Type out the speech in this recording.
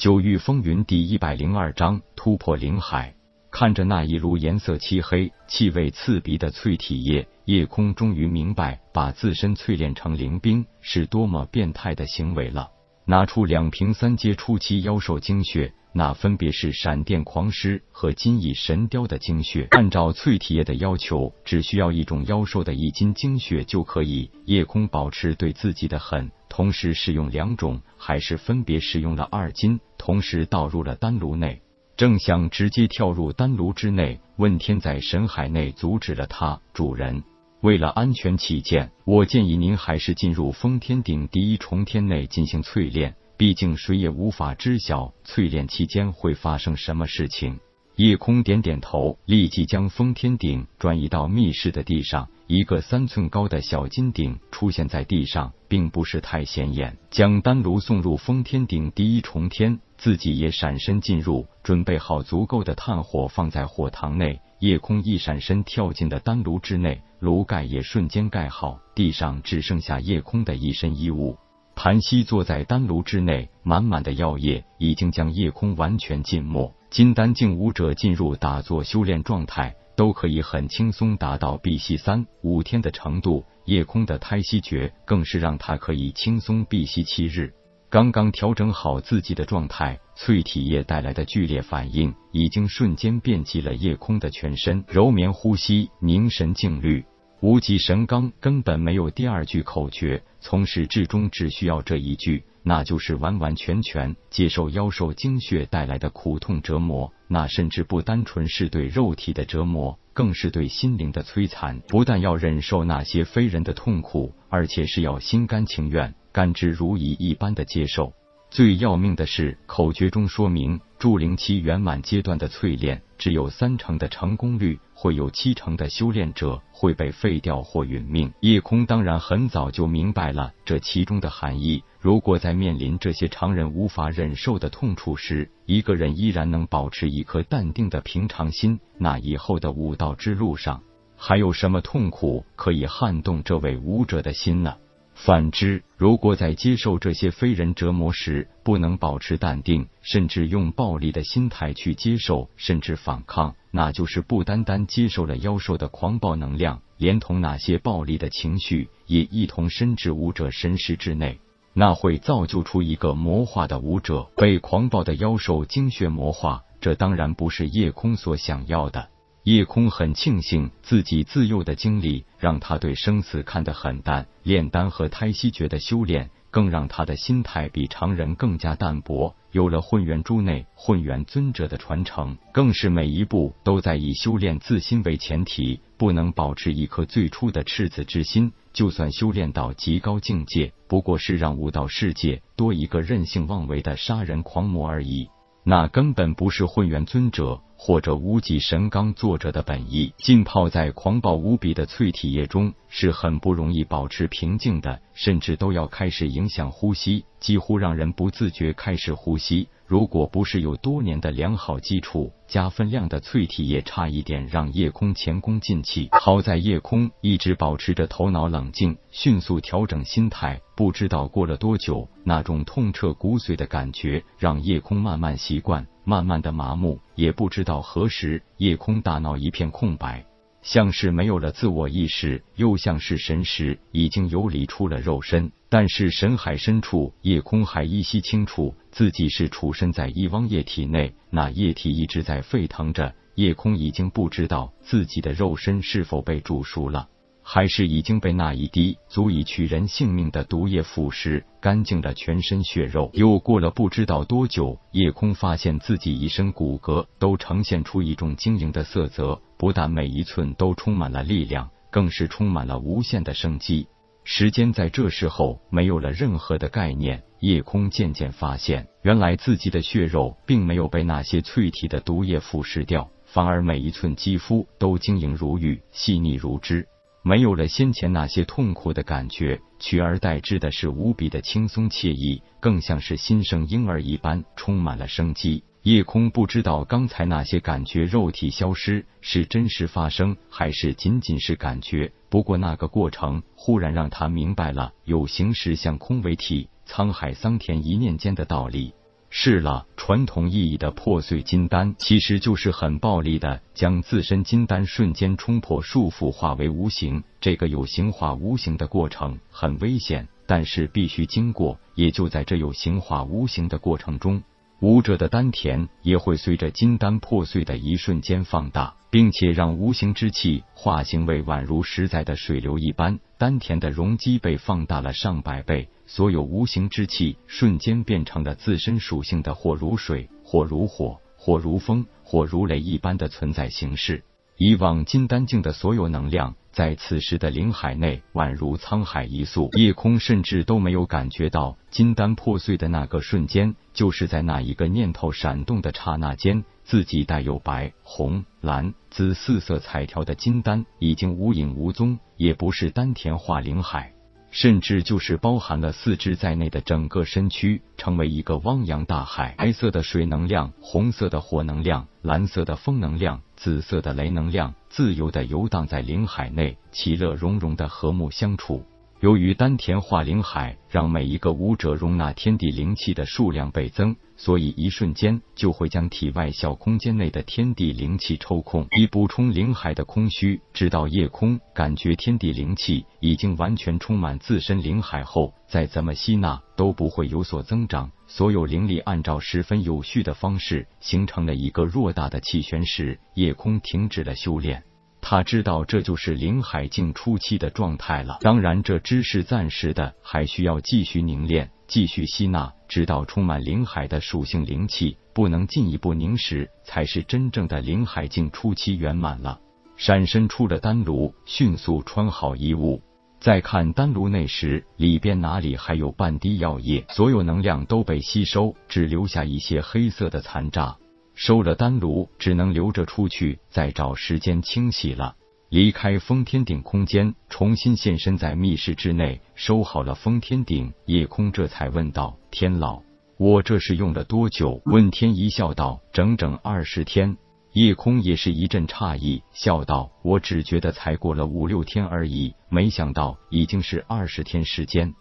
九域风云第一百零二章突破灵海。看着那一炉颜色漆黑、气味刺鼻的淬体液，夜空终于明白，把自身淬炼成灵冰是多么变态的行为了。拿出两瓶三阶初期妖兽精血，那分别是闪电狂狮和金翼神雕的精血。按照淬体液的要求，只需要一种妖兽的一斤精血就可以。夜空保持对自己的狠，同时使用两种，还是分别使用了二斤，同时倒入了丹炉内。正想直接跳入丹炉之内，问天在神海内阻止了他。主人。为了安全起见，我建议您还是进入封天顶第一重天内进行淬炼。毕竟谁也无法知晓淬炼期间会发生什么事情。夜空点点头，立即将封天顶转移到密室的地上。一个三寸高的小金鼎出现在地上，并不是太显眼。将丹炉送入封天顶第一重天，自己也闪身进入，准备好足够的炭火放在火塘内。夜空一闪身跳进了丹炉之内，炉盖也瞬间盖好，地上只剩下夜空的一身衣物。盘膝坐在丹炉之内，满满的药液已经将夜空完全浸没。金丹境武者进入打坐修炼状态。都可以很轻松达到闭息三五天的程度，夜空的胎息诀更是让他可以轻松闭息七日。刚刚调整好自己的状态，淬体液带来的剧烈反应已经瞬间遍及了夜空的全身。柔绵呼吸，凝神静虑。无极神罡根本没有第二句口诀，从始至终只需要这一句，那就是完完全全接受妖兽精血带来的苦痛折磨。那甚至不单纯是对肉体的折磨，更是对心灵的摧残。不但要忍受那些非人的痛苦，而且是要心甘情愿、甘之如饴一般的接受。最要命的是，口诀中说明，筑灵期圆满阶段的淬炼只有三成的成功率，会有七成的修炼者会被废掉或殒命。夜空当然很早就明白了这其中的含义。如果在面临这些常人无法忍受的痛楚时，一个人依然能保持一颗淡定的平常心，那以后的武道之路上，还有什么痛苦可以撼动这位武者的心呢？反之，如果在接受这些非人折磨时不能保持淡定，甚至用暴力的心态去接受，甚至反抗，那就是不单单接受了妖兽的狂暴能量，连同那些暴力的情绪也一同深至武者神识之内，那会造就出一个魔化的武者，被狂暴的妖兽精血魔化。这当然不是夜空所想要的。夜空很庆幸自己自幼的经历，让他对生死看得很淡。炼丹和胎息诀的修炼，更让他的心态比常人更加淡薄。有了混元珠内混元尊者的传承，更是每一步都在以修炼自心为前提，不能保持一颗最初的赤子之心。就算修炼到极高境界，不过是让武道世界多一个任性妄为的杀人狂魔而已。那根本不是混元尊者。或者无极神罡作者的本意，浸泡在狂暴无比的淬体液中是很不容易保持平静的，甚至都要开始影响呼吸，几乎让人不自觉开始呼吸。如果不是有多年的良好基础，加分量的淬体液差一点让夜空前功尽弃。好在夜空一直保持着头脑冷静，迅速调整心态。不知道过了多久，那种痛彻骨髓的感觉让夜空慢慢习惯，慢慢的麻木。也不知道何时，夜空大脑一片空白。像是没有了自我意识，又像是神识已经游离出了肉身。但是神海深处，夜空还依稀清楚自己是处身在一汪液体内，那液体一直在沸腾着。夜空已经不知道自己的肉身是否被煮熟了。还是已经被那一滴足以取人性命的毒液腐蚀干净了全身血肉。又过了不知道多久，夜空发现自己一身骨骼都呈现出一种晶莹的色泽，不但每一寸都充满了力量，更是充满了无限的生机。时间在这时候没有了任何的概念。夜空渐渐发现，原来自己的血肉并没有被那些淬体的毒液腐蚀掉，反而每一寸肌肤都晶莹如玉，细腻如脂。没有了先前那些痛苦的感觉，取而代之的是无比的轻松惬意，更像是新生婴儿一般，充满了生机。夜空不知道刚才那些感觉肉体消失是真实发生，还是仅仅是感觉。不过那个过程忽然让他明白了有形实相空为体，沧海桑田一念间的道理。是了，传统意义的破碎金丹，其实就是很暴力的将自身金丹瞬间冲破束缚，化为无形。这个有形化无形的过程很危险，但是必须经过。也就在这有形化无形的过程中，武者的丹田也会随着金丹破碎的一瞬间放大，并且让无形之气化形为宛如实在的水流一般，丹田的容积被放大了上百倍。所有无形之气瞬间变成了自身属性的或如水、或如火、或如风、或如雷一般的存在形式。以往金丹境的所有能量，在此时的灵海内宛如沧海一粟，夜空甚至都没有感觉到金丹破碎的那个瞬间，就是在那一个念头闪动的刹那间，自己带有白、红、蓝、紫四色彩条的金丹已经无影无踪，也不是丹田化灵海。甚至就是包含了四肢在内的整个身躯，成为一个汪洋大海。白色的水能量，红色的火能量，蓝色的风能量，紫色的雷能量，自由的游荡在灵海内，其乐融融的和睦相处。由于丹田化灵海，让每一个武者容纳天地灵气的数量倍增，所以一瞬间就会将体外小空间内的天地灵气抽空，以补充灵海的空虚。直到夜空感觉天地灵气已经完全充满自身灵海后，再怎么吸纳都不会有所增长。所有灵力按照十分有序的方式形成了一个偌大的气旋时，夜空停止了修炼。他知道这就是灵海境初期的状态了。当然，这只是暂时的，还需要继续凝练、继续吸纳，直到充满灵海的属性灵气不能进一步凝实，才是真正的灵海境初期圆满了。闪身出了丹炉，迅速穿好衣物，再看丹炉内时，里边哪里还有半滴药液？所有能量都被吸收，只留下一些黑色的残渣。收了丹炉，只能留着出去，再找时间清洗了。离开封天顶空间，重新现身在密室之内，收好了封天顶，夜空这才问道：“天老，我这是用了多久？”问天一笑道：“整整二十天。”夜空也是一阵诧异，笑道：“我只觉得才过了五六天而已，没想到已经是二十天时间。”